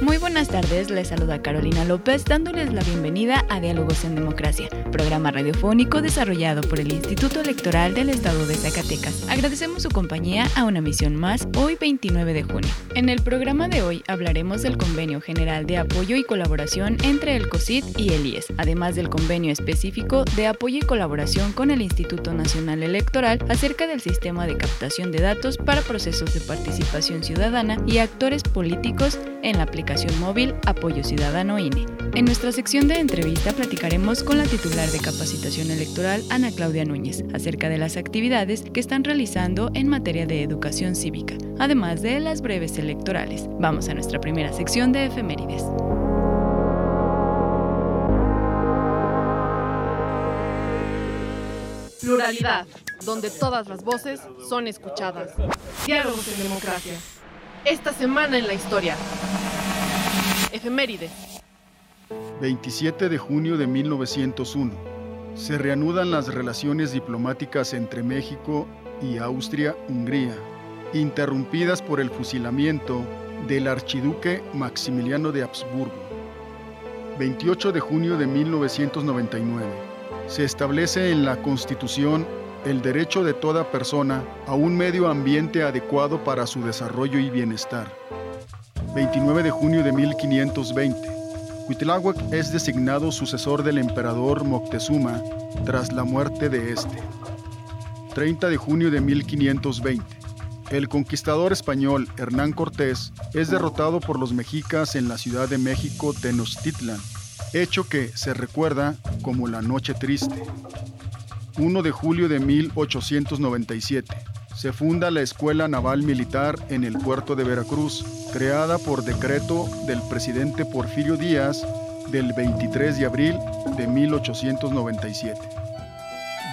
Muy buenas tardes, les saluda Carolina López dándoles la bienvenida a Diálogos en Democracia, programa radiofónico desarrollado por el Instituto Electoral del Estado de Zacatecas. Agradecemos su compañía a una misión más hoy 29 de junio. En el programa de hoy hablaremos del Convenio General de Apoyo y Colaboración entre el COSID y el IES, además del convenio específico de apoyo y colaboración con el Instituto Nacional Electoral acerca del sistema de captación de datos para procesos de participación ciudadana y actores políticos en la aplicación móvil Apoyo Ciudadano INE. En nuestra sección de entrevista platicaremos con la titular de capacitación electoral, Ana Claudia Núñez, acerca de las actividades que están realizando en materia de educación cívica, además de las breves electorales. Vamos a nuestra primera sección de efemérides. Pluralidad, donde todas las voces son escuchadas. Diálogos en democracia. Esta semana en la historia. Efemérides. 27 de junio de 1901. Se reanudan las relaciones diplomáticas entre México y Austria-Hungría, interrumpidas por el fusilamiento del archiduque Maximiliano de Habsburgo. 28 de junio de 1999. Se establece en la Constitución el derecho de toda persona a un medio ambiente adecuado para su desarrollo y bienestar. 29 de junio de 1520. Huitláhuac es designado sucesor del emperador Moctezuma tras la muerte de este. 30 de junio de 1520. El conquistador español Hernán Cortés es derrotado por los mexicas en la Ciudad de México Tenochtitlan, hecho que se recuerda como la Noche Triste. 1 de julio de 1897 se funda la Escuela Naval Militar en el puerto de Veracruz, creada por decreto del presidente Porfirio Díaz del 23 de abril de 1897.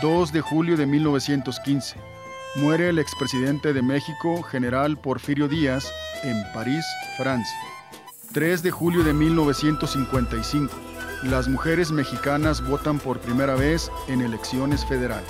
2 de julio de 1915. Muere el expresidente de México, general Porfirio Díaz, en París, Francia. 3 de julio de 1955. Las mujeres mexicanas votan por primera vez en elecciones federales.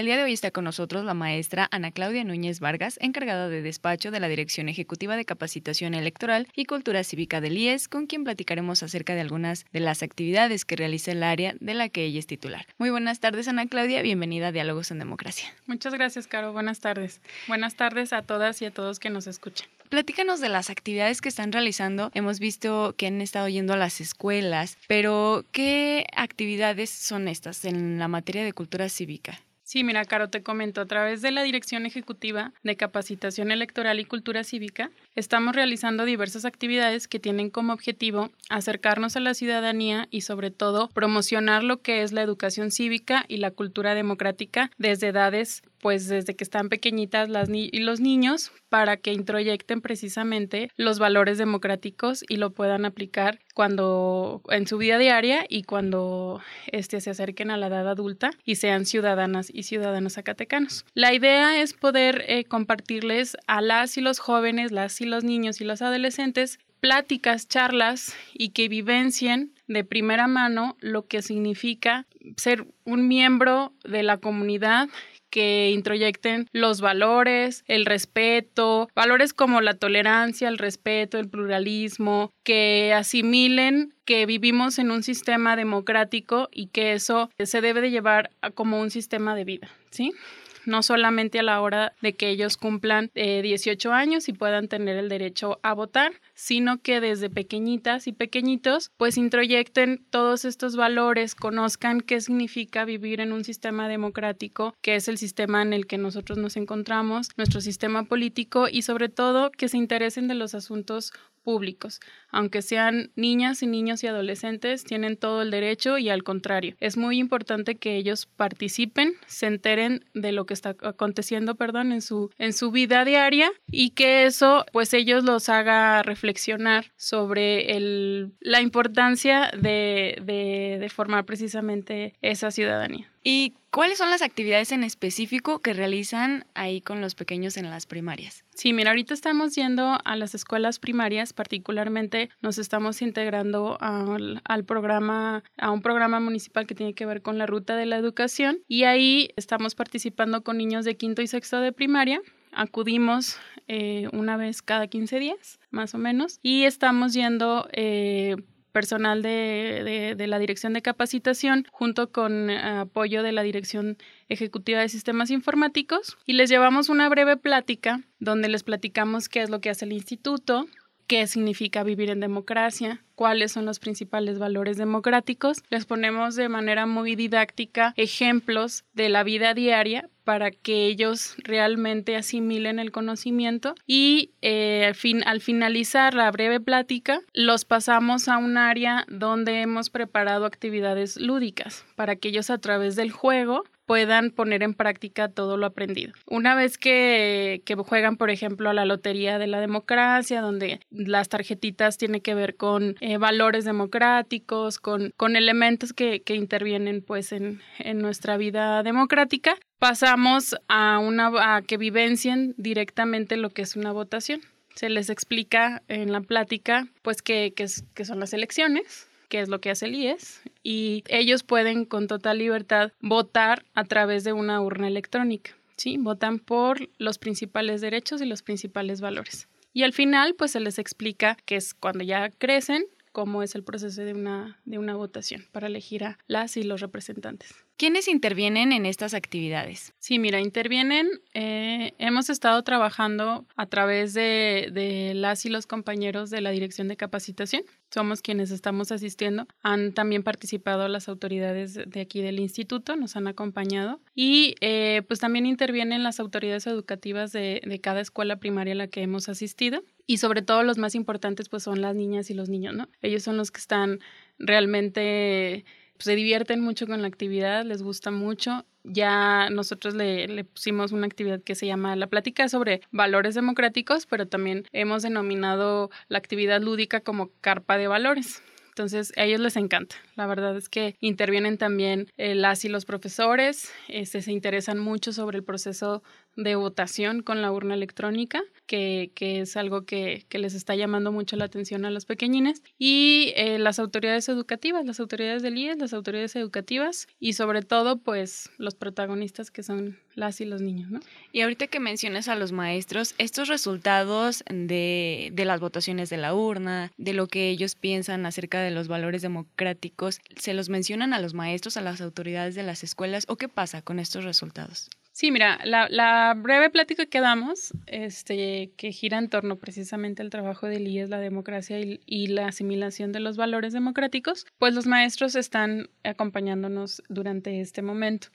El día de hoy está con nosotros la maestra Ana Claudia Núñez Vargas, encargada de despacho de la Dirección Ejecutiva de Capacitación Electoral y Cultura Cívica del IES, con quien platicaremos acerca de algunas de las actividades que realiza el área de la que ella es titular. Muy buenas tardes, Ana Claudia, bienvenida a Diálogos en Democracia. Muchas gracias, Caro. Buenas tardes. Buenas tardes a todas y a todos que nos escuchan. Platícanos de las actividades que están realizando. Hemos visto que han estado yendo a las escuelas, pero ¿qué actividades son estas en la materia de cultura cívica? Sí, mira, Caro, te comento, a través de la Dirección Ejecutiva de Capacitación Electoral y Cultura Cívica, estamos realizando diversas actividades que tienen como objetivo acercarnos a la ciudadanía y sobre todo promocionar lo que es la educación cívica y la cultura democrática desde edades pues desde que están pequeñitas las y los niños para que introyecten precisamente los valores democráticos y lo puedan aplicar cuando en su vida diaria y cuando este, se acerquen a la edad adulta y sean ciudadanas y ciudadanos zacatecanos. La idea es poder eh, compartirles a las y los jóvenes, las y los niños y los adolescentes pláticas, charlas y que vivencien de primera mano lo que significa ser un miembro de la comunidad que introyecten los valores, el respeto, valores como la tolerancia, el respeto, el pluralismo, que asimilen que vivimos en un sistema democrático y que eso se debe de llevar como un sistema de vida, ¿sí? No solamente a la hora de que ellos cumplan 18 eh, años y puedan tener el derecho a votar, sino que desde pequeñitas y pequeñitos pues introyecten todos estos valores, conozcan qué significa vivir en un sistema democrático, que es el sistema en el que nosotros nos encontramos, nuestro sistema político y sobre todo que se interesen de los asuntos públicos. Aunque sean niñas y niños y adolescentes, tienen todo el derecho y al contrario. Es muy importante que ellos participen, se enteren de lo que está aconteciendo, perdón, en su, en su vida diaria y que eso pues ellos los haga reflexionar sobre el, la importancia de, de, de formar precisamente esa ciudadanía. ¿Y cuáles son las actividades en específico que realizan ahí con los pequeños en las primarias? Sí, mira, ahorita estamos yendo a las escuelas primarias, particularmente nos estamos integrando al, programa, a un programa municipal que tiene que ver con la ruta de la educación y ahí estamos participando con niños de quinto y sexto de primaria. Acudimos eh, una vez cada 15 días, más o menos, y estamos yendo eh, personal de, la Dirección de Capacitación junto con eh, apoyo de la Dirección Ejecutiva de Sistemas Informáticos y les llevamos una breve plática donde les platicamos qué es lo que hace el instituto, qué significa vivir en democracia, cuáles son los principales valores democráticos. Les ponemos de manera muy didáctica ejemplos de la vida diaria para que ellos realmente asimilen el conocimiento y eh, al, fin, al finalizar la breve plática los pasamos a un área donde hemos preparado actividades lúdicas para que ellos a través del juego puedan poner en práctica todo lo aprendido. Una vez que, juegan, por ejemplo, a la Lotería de la Democracia, donde las tarjetitas tienen que ver con eh, valores democráticos, con, con elementos que, intervienen pues en, en nuestra vida democrática, pasamos a, una, a que vivencien directamente lo que es una votación. Se les explica en la plática pues qué, qué son las elecciones, que es lo que hace el IES, y ellos pueden con total libertad votar a través de una urna electrónica. ¿sí? Votan por los principales derechos y los principales valores. Y al final, pues se les explica que es cuando ya crecen, cómo es el proceso de una, de una votación para elegir a las y los representantes. ¿Quiénes intervienen en estas actividades? Sí, mira, intervienen. Eh, hemos estado trabajando a través de, de, las y los compañeros de la Dirección de Capacitación. Somos quienes estamos asistiendo. Han también participado las autoridades de aquí del instituto, nos han acompañado. Y eh, pues también intervienen las autoridades educativas de, de cada escuela primaria a la que hemos asistido. Y sobre todo los más importantes pues son las niñas y los niños, ¿no? Ellos son los que están realmente se divierten mucho con la actividad, les gusta mucho. Ya nosotros le, pusimos una actividad que se llama La Plática sobre valores democráticos, pero también hemos denominado la actividad lúdica como carpa de valores. Entonces, a ellos les encanta. La verdad es que intervienen también eh, las y los profesores, este, se interesan mucho sobre el proceso de votación con la urna electrónica, que, que es algo que, que, les está llamando mucho la atención a los pequeñines, y eh, las autoridades educativas, las autoridades del IES, las autoridades educativas y sobre todo, pues, los protagonistas que son las y los niños, ¿no? Y ahorita que mencionas a los maestros, estos resultados de, de las votaciones de la urna, de lo que ellos piensan acerca de los valores democráticos, ¿se los mencionan a los maestros, a las autoridades de las escuelas o qué pasa con estos resultados? Sí, mira, la, breve plática que damos, este, que gira en torno precisamente al trabajo del IES, la democracia y, y, la asimilación de los valores democráticos, pues los maestros están acompañándonos durante este momento.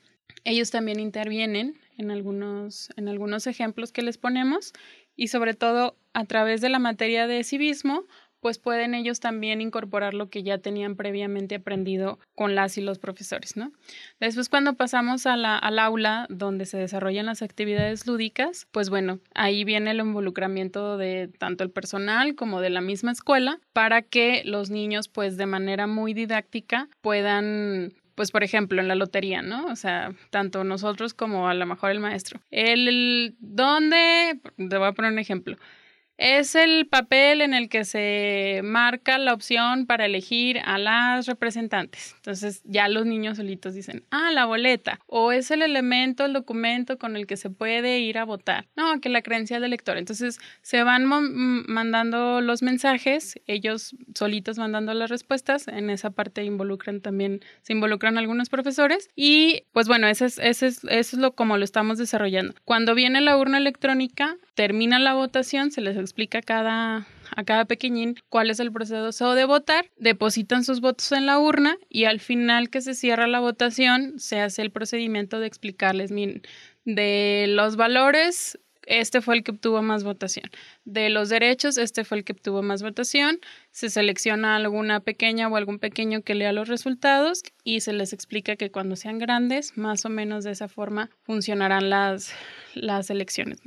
Ellos también intervienen en algunos, en algunos ejemplos que les ponemos y sobre todo a través de la materia de civismo pues pueden ellos también incorporar lo que ya tenían previamente aprendido con las y los profesores, ¿no? Después cuando pasamos a la, al aula donde se desarrollan las actividades lúdicas, pues bueno, ahí viene el involucramiento de tanto el personal como de la misma escuela para que los niños pues de manera muy didáctica puedan pues por ejemplo en la lotería, ¿no? O sea, tanto nosotros como a lo mejor el maestro. El, el ¿dónde? Te voy a poner un ejemplo es el papel en el que se marca la opción para elegir a las representantes. Entonces ya los niños solitos dicen, ah, la boleta. O es el elemento, el documento con el que se puede ir a votar. No, que la creencia del elector. Entonces se van mandando los mensajes, ellos solitos mandando las respuestas. En esa parte involucran también, se involucran algunos profesores. Y pues bueno, ese es, ese es, eso es lo como lo estamos desarrollando. Cuando viene la urna electrónica, termina la votación, se les explica cada, a cada pequeñín cuál es el proceso de votar, depositan sus votos en la urna y al final que se cierra la votación se hace el procedimiento de explicarles, de los valores este fue el que obtuvo más votación. De los derechos, este fue el que obtuvo más votación. Se selecciona alguna pequeña o algún pequeño que lea los resultados y se les explica que cuando sean grandes, más o menos de esa forma funcionarán las, las elecciones.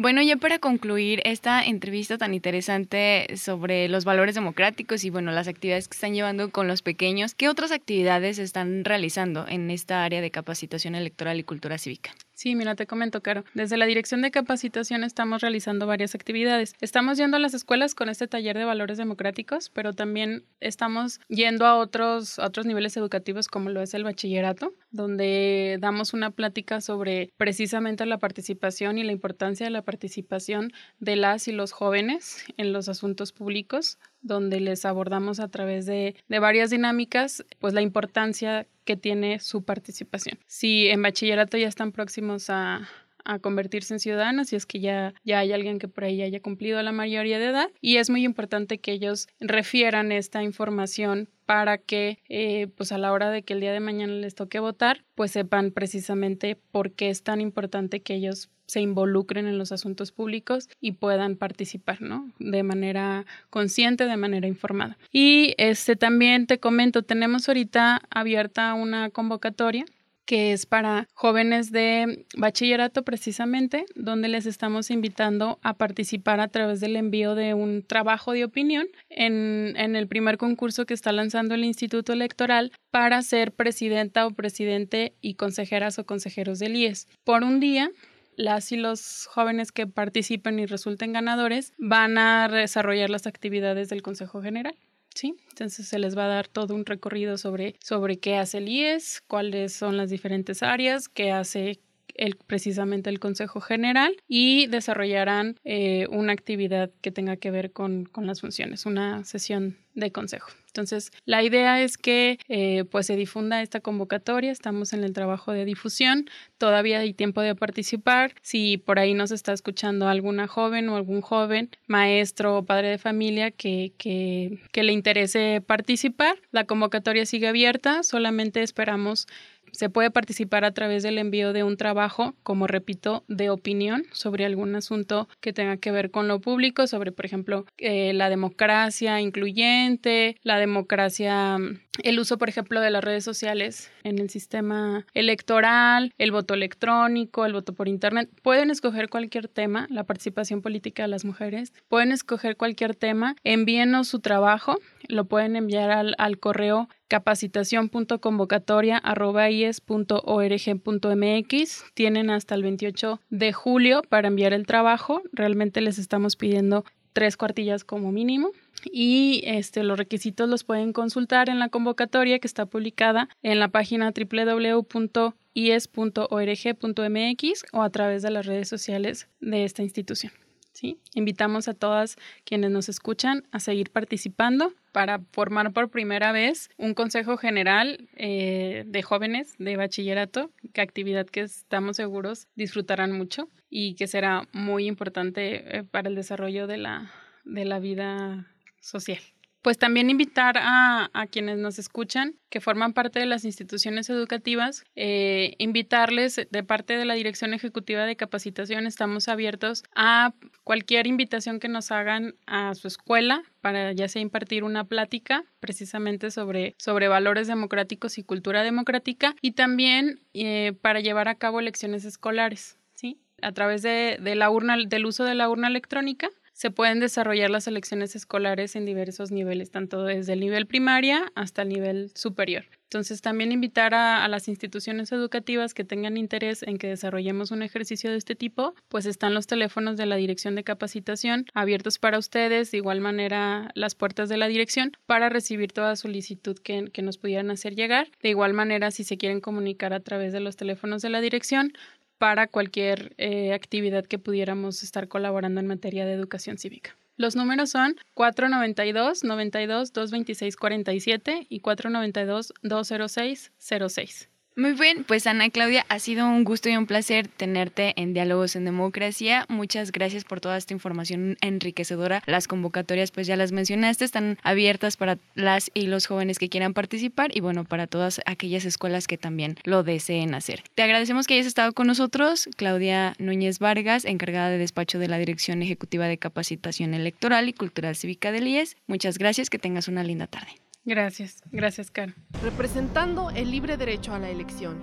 Bueno, ya para concluir esta entrevista tan interesante sobre los valores democráticos y bueno, las actividades que están llevando con los pequeños, ¿qué otras actividades están realizando en esta área de capacitación electoral y cultura cívica? Sí, mira, te comento, Caro. Desde la Dirección de Capacitación estamos realizando varias actividades. Estamos yendo a las escuelas con este taller de valores democráticos, pero también estamos yendo a otros, otros niveles educativos como lo es el bachillerato, donde damos una plática sobre precisamente la participación y la importancia de la participación de las y los jóvenes en los asuntos públicos, donde les abordamos a través de, de varias dinámicas, pues la importancia que tiene su participación. Si en bachillerato ya están próximos a, a convertirse en ciudadanos, si es que ya, ya hay alguien que por ahí haya cumplido la mayoría de edad. Y es muy importante que ellos refieran esta información para que eh, pues a la hora de que el día de mañana les toque votar, pues sepan precisamente por qué es tan importante que ellos se involucren en los asuntos públicos y puedan participar, ¿no? De manera consciente, de manera informada. Y este también te comento, tenemos ahorita abierta una convocatoria que es para jóvenes de bachillerato precisamente, donde les estamos invitando a participar a través del envío de un trabajo de opinión en, en el primer concurso que está lanzando el Instituto Electoral para ser presidenta o presidente y consejeras o consejeros del IES. Por un día las y los jóvenes que participen y resulten ganadores van a desarrollar las actividades del Consejo General. ¿sí? Entonces se les va a dar todo un recorrido sobre, sobre qué hace el IES, cuáles son las diferentes áreas, qué hace el, precisamente el Consejo General y desarrollarán eh, una actividad que tenga que ver con, con las funciones, una sesión de consejo. Entonces, la idea es que eh, pues se difunda esta convocatoria, estamos en el trabajo de difusión, todavía hay tiempo de participar, si por ahí nos está escuchando alguna joven o algún joven, maestro o padre de familia que, le interese participar, la convocatoria sigue abierta, solamente esperamos se puede participar a través del envío de un trabajo, como repito, de opinión sobre algún asunto que tenga que ver con lo público, sobre, por ejemplo, eh, la democracia incluyente, la democracia, el uso, por ejemplo, de las redes sociales en el sistema electoral, el voto electrónico, el voto por Internet. Pueden escoger cualquier tema, la participación política de las mujeres, pueden escoger cualquier tema, envíenos su trabajo, lo pueden enviar al, al correo capacitación.convocatoria.ies.org.mx. Tienen hasta el 28 de julio para enviar el trabajo. Realmente les estamos pidiendo tres cuartillas como mínimo. Y este, los requisitos los pueden consultar en la convocatoria que está publicada en la página www.ies.org.mx o a través de las redes sociales de esta institución. ¿Sí? Invitamos a todas quienes nos escuchan a seguir participando para formar por primera vez un consejo general eh, de jóvenes de bachillerato, que actividad que estamos seguros disfrutarán mucho y que será muy importante eh, para el desarrollo de la, de la vida social pues también invitar a, quienes nos escuchan, que forman parte de las instituciones educativas, eh, invitarles de parte de la Dirección Ejecutiva de Capacitación, estamos abiertos a cualquier invitación que nos hagan a su escuela para ya sea impartir una plática precisamente sobre, sobre valores democráticos y cultura democrática y también eh, para llevar a cabo lecciones escolares, ¿sí? A través de, la urna, del uso de la urna electrónica se pueden desarrollar las elecciones escolares en diversos niveles, tanto desde el nivel primaria hasta el nivel superior. Entonces, también invitar a, las instituciones educativas que tengan interés en que desarrollemos un ejercicio de este tipo, pues están los teléfonos de la Dirección de Capacitación abiertos para ustedes, de igual manera las puertas de la dirección, para recibir toda solicitud que, nos pudieran hacer llegar. De igual manera, si se quieren comunicar a través de los teléfonos de la dirección, para cualquier eh, actividad que pudiéramos estar colaborando en materia de educación cívica. Los números son 492 92 226 47 y 492 206 06. Muy bien, pues Ana Claudia, ha sido un gusto y un placer tenerte en Diálogos en Democracia. Muchas gracias por toda esta información enriquecedora. Las convocatorias, pues ya las mencionaste, están abiertas para las y los jóvenes que quieran participar y bueno, para todas aquellas escuelas que también lo deseen hacer. Te agradecemos que hayas estado con nosotros, Claudia Núñez Vargas, encargada de despacho de la Dirección Ejecutiva de Capacitación Electoral y Cultural Cívica del IES. Muchas gracias, que tengas una linda tarde. Gracias, gracias, Caro. Representando el libre derecho a la elección.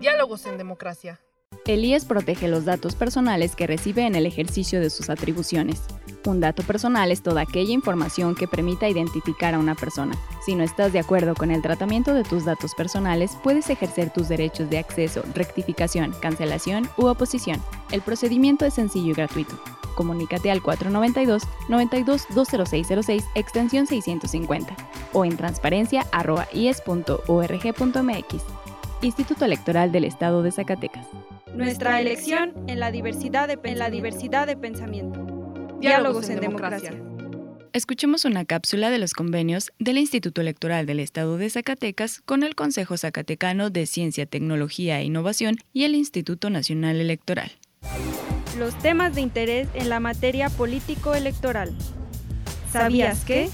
Diálogos en democracia. El IES protege los datos personales que recibe en el ejercicio de sus atribuciones. Un dato personal es toda aquella información que permita identificar a una persona. Si no estás de acuerdo con el tratamiento de tus datos personales, puedes ejercer tus derechos de acceso, rectificación, cancelación u oposición. El procedimiento es sencillo y gratuito. Comunícate al 492-92-20606 extensión 650 o en transparencia.ies.org.mx. Instituto Electoral del Estado de Zacatecas. Nuestra elección en la diversidad de, en la diversidad de pensamiento. Diálogos en democracia. Escuchemos una cápsula de los convenios del Instituto Electoral del Estado de Zacatecas con el Consejo Zacatecano de Ciencia, Tecnología e Innovación y el Instituto Nacional Electoral. Los temas de interés en la materia político-electoral. ¿Sabías que?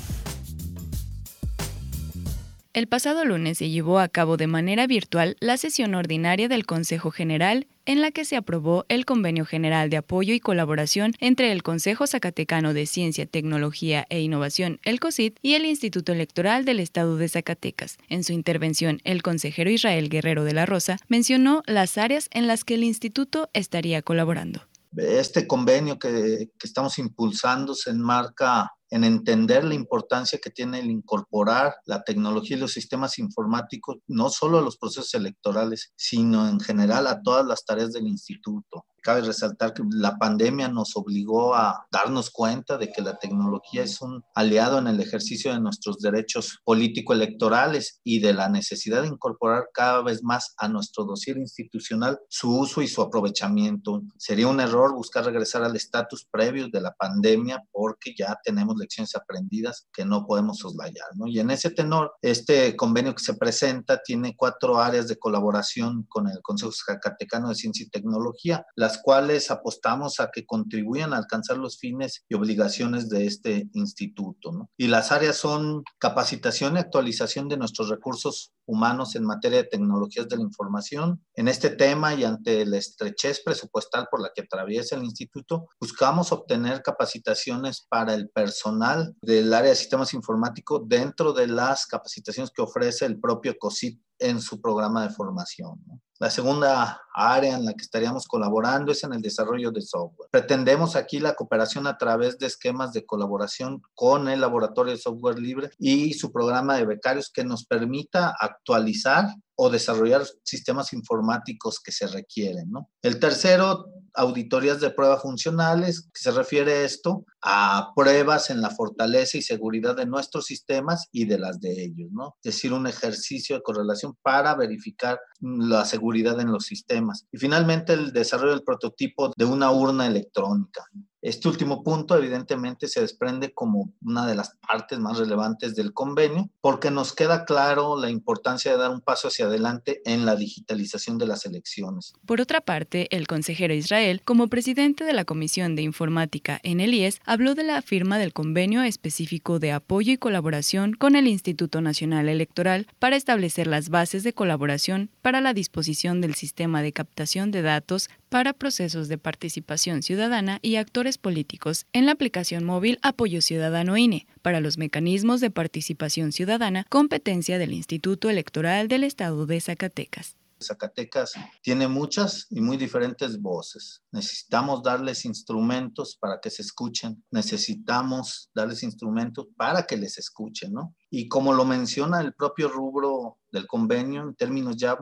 El pasado lunes se llevó a cabo de manera virtual la sesión ordinaria del Consejo General en la que se aprobó el Convenio General de Apoyo y Colaboración entre el Consejo Zacatecano de Ciencia, Tecnología e Innovación, el COSIT, y el Instituto Electoral del Estado de Zacatecas. En su intervención, el consejero Israel Guerrero de la Rosa mencionó las áreas en las que el instituto estaría colaborando. Este convenio que, estamos impulsando se enmarca en entender la importancia que tiene el incorporar la tecnología y los sistemas informáticos, no solo a los procesos electorales, sino en general a todas las tareas del instituto. Cabe resaltar que la pandemia nos obligó a darnos cuenta de que la tecnología es un aliado en el ejercicio de nuestros derechos político-electorales y de la necesidad de incorporar cada vez más a nuestro dossier institucional su uso y su aprovechamiento. Sería un error buscar regresar al estatus previo de la pandemia porque ya tenemos lecciones aprendidas que no podemos soslayar. Y en ese tenor, este convenio que se presenta tiene cuatro áreas de colaboración con el Consejo Zacatecano de Ciencia y Tecnología, las cuales apostamos a que contribuyan a alcanzar los fines y obligaciones de este instituto. Y las áreas son capacitación y actualización de nuestros recursos humanos en materia de tecnologías de la información. En este tema y ante la estrechez presupuestal por la que atraviesa el instituto, buscamos obtener capacitaciones para el personal del área de sistemas informáticos dentro de las capacitaciones que ofrece el propio COSIT en su programa de formación. La segunda área en la que estaríamos colaborando es en el desarrollo de software. Pretendemos aquí la cooperación a través de esquemas de colaboración con el Laboratorio de Software Libre y su programa de becarios que nos permita actualizar o desarrollar sistemas informáticos que se requieren. El tercero, auditorías de pruebas funcionales, que se refiere esto a pruebas en la fortaleza y seguridad de nuestros sistemas y de las de ellos, ¿no? Es decir, un ejercicio de correlación para verificar la seguridad en los sistemas. Y finalmente, el desarrollo del prototipo de una urna electrónica. Este último punto evidentemente se desprende como una de las partes más relevantes del convenio porque nos queda claro la importancia de dar un paso hacia adelante en la digitalización de las elecciones. Por otra parte, el consejero Israel, como presidente de la Comisión de Informática en el IES, habló de la firma del convenio específico de apoyo y colaboración con el Instituto Nacional Electoral para establecer las bases de colaboración para la disposición del sistema de captación de datos para procesos de participación ciudadana y actores políticos en la aplicación móvil Apoyo Ciudadano INE para los mecanismos de participación ciudadana, competencia del Instituto Electoral del Estado de Zacatecas. Zacatecas tiene muchas y muy diferentes voces. Necesitamos darles instrumentos para que se escuchen. Necesitamos darles instrumentos para que les escuchen, ¿no? Y como lo menciona el propio rubro del convenio en términos ya,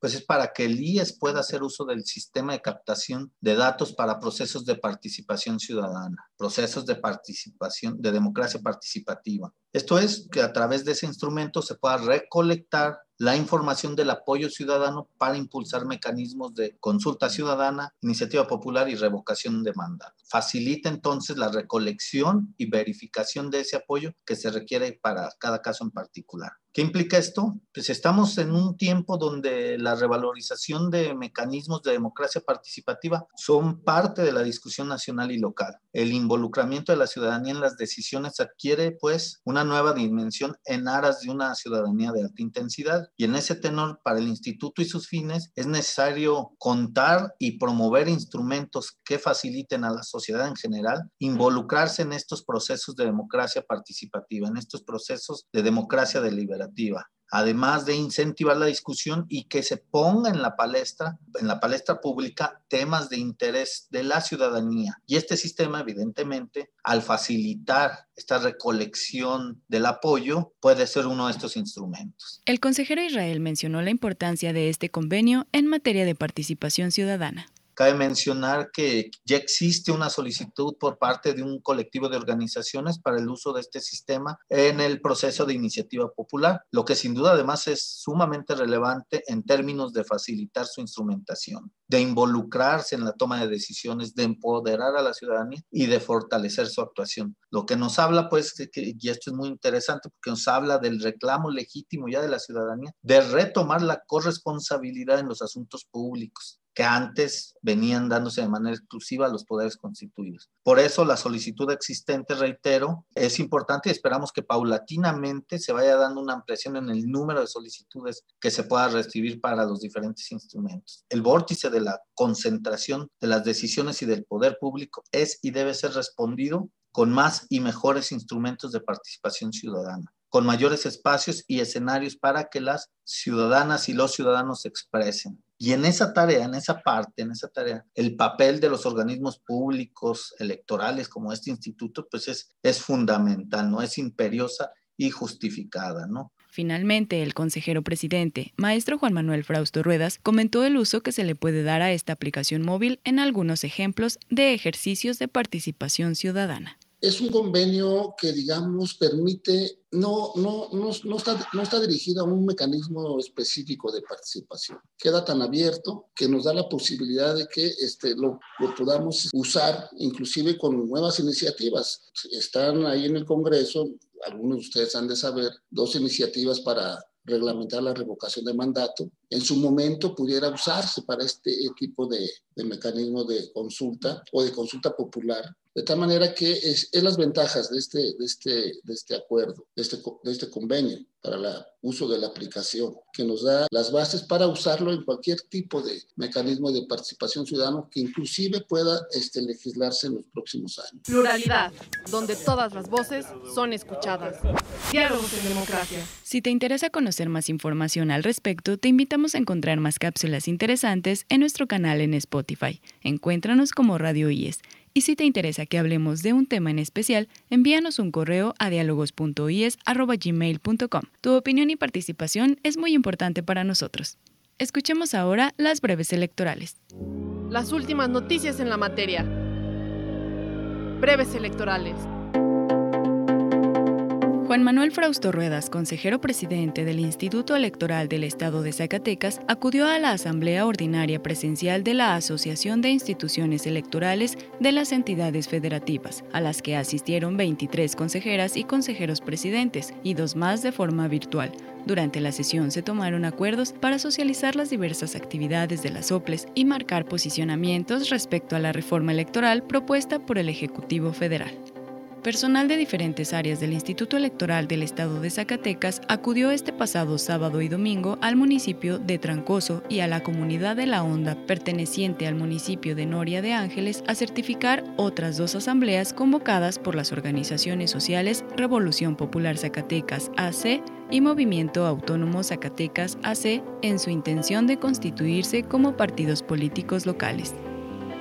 pues es para que el IES pueda hacer uso del sistema de captación de datos para procesos de participación ciudadana, procesos de participación, de democracia participativa. Esto es que a través de ese instrumento se pueda recolectar la información del apoyo ciudadano para impulsar mecanismos de consulta ciudadana, iniciativa popular y revocación de mandato. Facilita entonces la recolección y verificación de ese apoyo que se requiere para cada caso en particular. ¿Qué implica esto? Pues estamos en un tiempo donde la revalorización de mecanismos de democracia participativa son parte de la discusión nacional y local. El involucramiento de la ciudadanía en las decisiones adquiere pues una nueva dimensión en aras de una ciudadanía de alta intensidad y en ese tenor para el instituto y sus fines es necesario contar y promover instrumentos que faciliten a la sociedad en general involucrarse en estos procesos de democracia participativa, en estos procesos de democracia además de incentivar la discusión y que se ponga en la palestra, en la palestra pública, temas de interés de la ciudadanía. Y este sistema, evidentemente, al facilitar esta recolección del apoyo, puede ser uno de estos instrumentos. El consejero Israel mencionó la importancia de este convenio en materia de participación ciudadana. Cabe mencionar que ya existe una solicitud por parte de un colectivo de organizaciones para el uso de este sistema en el proceso de iniciativa popular, lo que sin duda además es sumamente relevante en términos de facilitar su instrumentación, de involucrarse en la toma de decisiones, de empoderar a la ciudadanía y de fortalecer su actuación. Lo que nos habla, pues, y esto es muy interesante porque nos habla del reclamo legítimo ya de la ciudadanía, de retomar la corresponsabilidad en los asuntos públicos que antes venían dándose de manera exclusiva a los poderes constituidos. Por eso la solicitud existente, reitero, es importante y esperamos que paulatinamente se vaya dando una ampliación en el número de solicitudes que se pueda recibir para los diferentes instrumentos. El vórtice de la concentración de las decisiones y del poder público es y debe ser respondido con más y mejores instrumentos de participación ciudadana con mayores espacios y escenarios para que las ciudadanas y los ciudadanos se expresen. Y en esa tarea, en esa parte, en esa tarea, el papel de los organismos públicos electorales como este instituto, pues es, es fundamental, ¿no? Es imperiosa y justificada, ¿no? Finalmente, el consejero presidente, maestro Juan Manuel Frausto Ruedas, comentó el uso que se le puede dar a esta aplicación móvil en algunos ejemplos de ejercicios de participación ciudadana es un convenio que, digamos, permite, no, no, no, no, está, no está dirigido a un mecanismo específico de participación. Queda tan abierto que nos da la posibilidad de que este, lo, lo podamos usar inclusive con nuevas iniciativas. Están ahí en el Congreso, algunos de ustedes han de saber, dos iniciativas para reglamentar la revocación de mandato, en su momento pudiera usarse para este tipo de, de mecanismo de consulta o de consulta popular de tal manera que es, las ventajas de este, de este, de este acuerdo, de este, de este convenio para el uso de la aplicación, que nos da las bases para usarlo en cualquier tipo de mecanismo de participación ciudadana que inclusive pueda este, legislarse en los próximos años. Pluralidad, donde todas las voces son escuchadas. Diálogos en democracia. Si te interesa conocer más información al respecto, te invitamos a encontrar más cápsulas interesantes en nuestro canal en Spotify. Encuéntranos como Radio IES y si te interesa que hablemos de un tema en especial, envíanos un correo a dialogos.is.gmail.com. Tu opinión y participación es muy importante para nosotros. Escuchemos ahora las breves electorales. Las últimas noticias en la materia. Breves electorales. Juan Manuel Frausto Ruedas, consejero presidente del Instituto Electoral del Estado de Zacatecas, acudió a la Asamblea Ordinaria Presencial de la Asociación de Instituciones Electorales de las Entidades Federativas, a las que asistieron 23 consejeras y consejeros presidentes y dos más de forma virtual. Durante la sesión se tomaron acuerdos para socializar las diversas actividades de las OPLES y marcar posicionamientos respecto a la reforma electoral propuesta por el Ejecutivo Federal. Personal de diferentes áreas del Instituto Electoral del Estado de Zacatecas acudió este pasado sábado y domingo al municipio de Trancoso y a la comunidad de La Honda, perteneciente al municipio de Noria de Ángeles, a certificar otras dos asambleas convocadas por las organizaciones sociales Revolución Popular Zacatecas AC y Movimiento Autónomo Zacatecas AC en su intención de constituirse como partidos políticos locales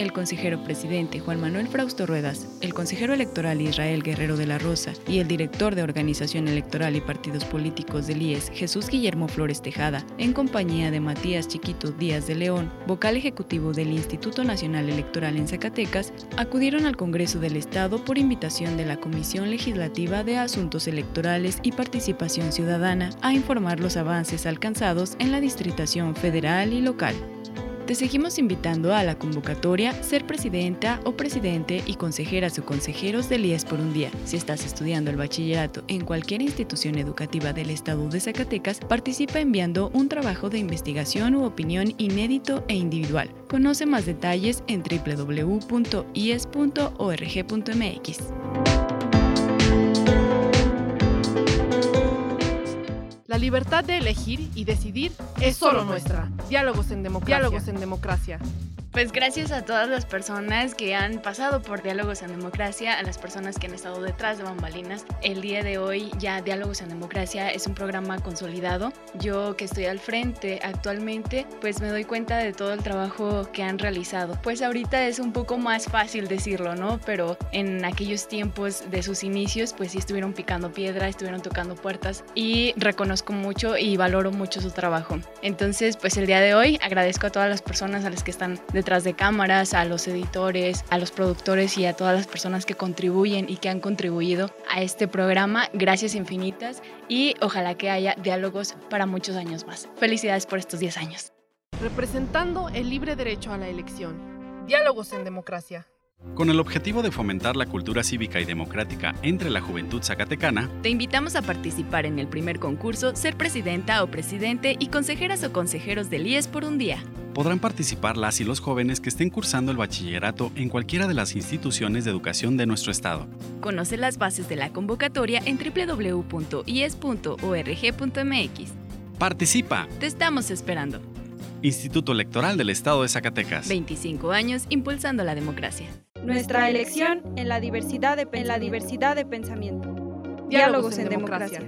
el consejero presidente Juan Manuel Frausto Ruedas, el consejero electoral Israel Guerrero de la Rosa y el director de Organización Electoral y Partidos Políticos del IES, Jesús Guillermo Flores Tejada, en compañía de Matías Chiquito Díaz de León, vocal ejecutivo del Instituto Nacional Electoral en Zacatecas, acudieron al Congreso del Estado por invitación de la Comisión Legislativa de Asuntos Electorales y Participación Ciudadana a informar los avances alcanzados en la distritación federal y local. Te seguimos invitando a la convocatoria Ser Presidenta o Presidente y Consejeras o Consejeros del IES por un día. Si estás estudiando el bachillerato en cualquier institución educativa del estado de Zacatecas, participa enviando un trabajo de investigación u opinión inédito e individual. Conoce más detalles en www.ies.org.mx. La libertad de elegir y decidir es solo nuestra. Diálogos en democracia. Diálogos en democracia. Pues gracias a todas las personas que han pasado por Diálogos en Democracia, a las personas que han estado detrás de bambalinas. El día de hoy ya Diálogos en Democracia es un programa consolidado. Yo que estoy al frente actualmente, pues me doy cuenta de todo el trabajo que han realizado. Pues ahorita es un poco más fácil decirlo, ¿no? Pero en aquellos tiempos de sus inicios, pues sí estuvieron picando piedra, estuvieron tocando puertas y reconozco mucho y valoro mucho su trabajo. Entonces, pues el día de hoy agradezco a todas las personas a las que están detrás de cámaras, a los editores, a los productores y a todas las personas que contribuyen y que han contribuido a este programa. Gracias infinitas y ojalá que haya diálogos para muchos años más. Felicidades por estos 10 años. Representando el libre derecho a la elección. Diálogos en democracia. Con el objetivo de fomentar la cultura cívica y democrática entre la juventud zacatecana, te invitamos a participar en el primer concurso Ser Presidenta o Presidente y Consejeras o Consejeros del IES por un día. Podrán participar las y los jóvenes que estén cursando el bachillerato en cualquiera de las instituciones de educación de nuestro estado. Conoce las bases de la convocatoria en www.ies.org.mx. ¡Participa! Te estamos esperando. Instituto Electoral del Estado de Zacatecas. 25 años impulsando la democracia. Nuestra elección en la diversidad de, en la diversidad de pensamiento. Diálogos, en, democracia.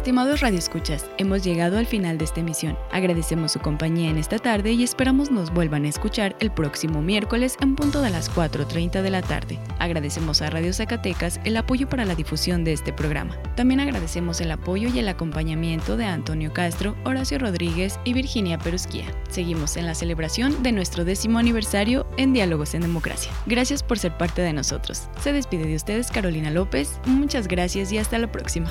Estimados radioescuchas, hemos llegado al final de esta emisión. Agradecemos su compañía en esta tarde y esperamos nos vuelvan a escuchar el próximo miércoles en punto de las 4.30 de la tarde. Agradecemos a Radio Zacatecas el apoyo para la difusión de este programa. También agradecemos el apoyo y el acompañamiento de Antonio Castro, Horacio Rodríguez y Virginia Perusquía. Seguimos en la celebración de nuestro décimo aniversario en Diálogos en Democracia. Gracias por ser parte de nosotros. Se despide de ustedes Carolina López. Muchas gracias y hasta la próxima.